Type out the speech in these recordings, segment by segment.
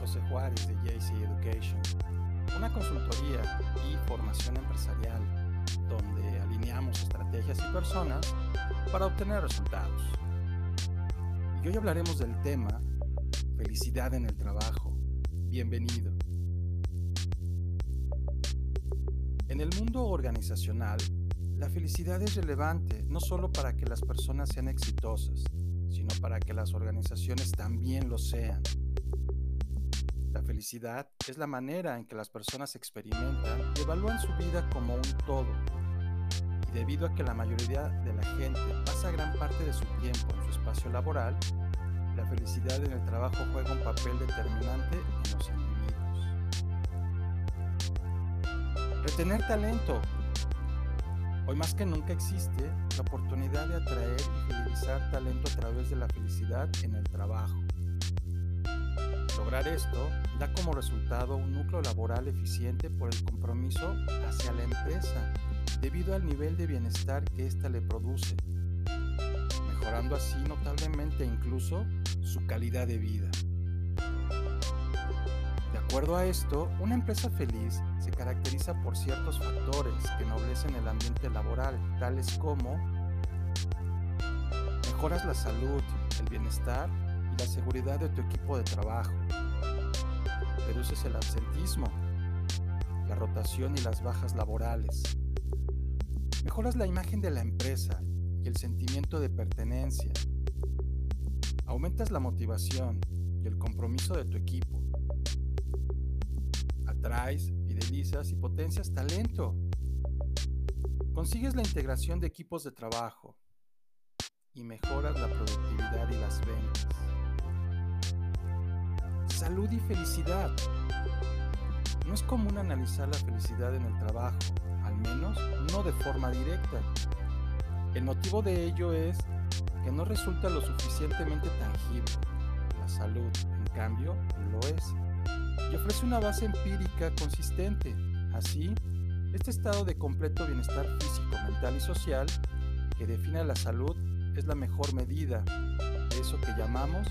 José Juárez de JC Education, una consultoría y formación empresarial donde alineamos estrategias y personas para obtener resultados. Y hoy hablaremos del tema felicidad en el trabajo. Bienvenido. En el mundo organizacional, la felicidad es relevante no solo para que las personas sean exitosas, sino para que las organizaciones también lo sean. La felicidad es la manera en que las personas experimentan y evalúan su vida como un todo. Y debido a que la mayoría de la gente pasa gran parte de su tiempo en su espacio laboral, la felicidad en el trabajo juega un papel determinante en los individuos. Retener talento. Hoy más que nunca existe la oportunidad de atraer y fidelizar talento a través de la felicidad en el trabajo. Lograr esto da como resultado un núcleo laboral eficiente por el compromiso hacia la empresa, debido al nivel de bienestar que ésta le produce, mejorando así notablemente incluso su calidad de vida. De acuerdo a esto, una empresa feliz se caracteriza por ciertos factores que ennoblecen el ambiente laboral, tales como mejoras la salud, el bienestar la seguridad de tu equipo de trabajo. Reduces el absentismo, la rotación y las bajas laborales. Mejoras la imagen de la empresa y el sentimiento de pertenencia. Aumentas la motivación y el compromiso de tu equipo. Atraes, fidelizas y potencias talento. Consigues la integración de equipos de trabajo y mejoras la productividad y las ventas salud y felicidad. No es común analizar la felicidad en el trabajo, al menos no de forma directa. El motivo de ello es que no resulta lo suficientemente tangible. La salud, en cambio, lo es. Y ofrece una base empírica consistente. Así, este estado de completo bienestar físico, mental y social que define la salud es la mejor medida de eso que llamamos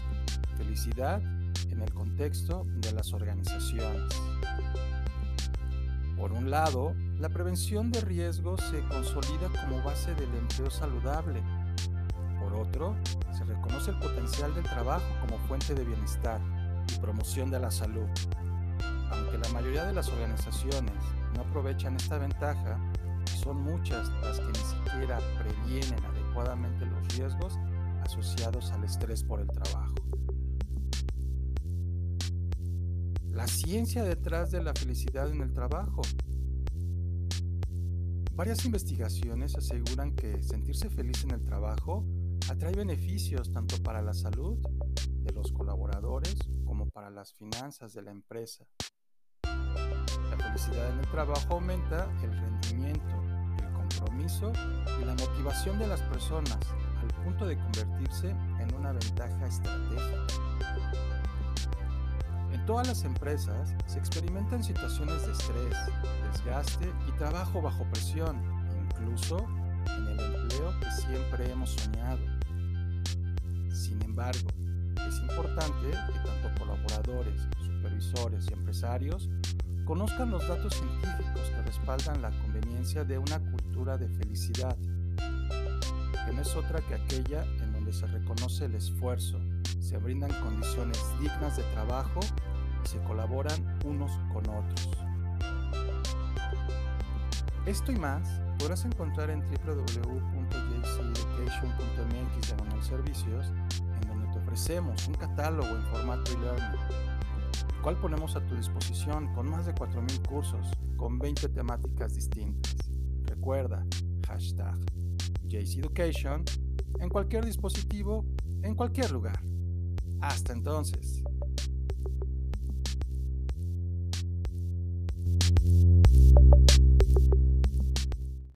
felicidad en el contexto de las organizaciones. Por un lado, la prevención de riesgos se consolida como base del empleo saludable. Por otro, se reconoce el potencial del trabajo como fuente de bienestar y promoción de la salud. Aunque la mayoría de las organizaciones no aprovechan esta ventaja, son muchas las que ni siquiera previenen adecuadamente los riesgos asociados al estrés por el trabajo. La ciencia detrás de la felicidad en el trabajo. Varias investigaciones aseguran que sentirse feliz en el trabajo atrae beneficios tanto para la salud de los colaboradores como para las finanzas de la empresa. La felicidad en el trabajo aumenta el rendimiento, el compromiso y la motivación de las personas al punto de convertirse en una ventaja estratégica todas las empresas se experimentan situaciones de estrés, desgaste y trabajo bajo presión, incluso en el empleo que siempre hemos soñado. Sin embargo, es importante que tanto colaboradores, supervisores y empresarios conozcan los datos científicos que respaldan la conveniencia de una cultura de felicidad, que no es otra que aquella en donde se reconoce el esfuerzo, se brindan condiciones dignas de trabajo se colaboran unos con otros. Esto y más podrás encontrar en www.jceducation.mx servicios, en donde te ofrecemos un catálogo en formato e-learning, el cual ponemos a tu disposición con más de 4.000 cursos con 20 temáticas distintas. Recuerda, hashtag JCEducation en cualquier dispositivo, en cualquier lugar. Hasta entonces.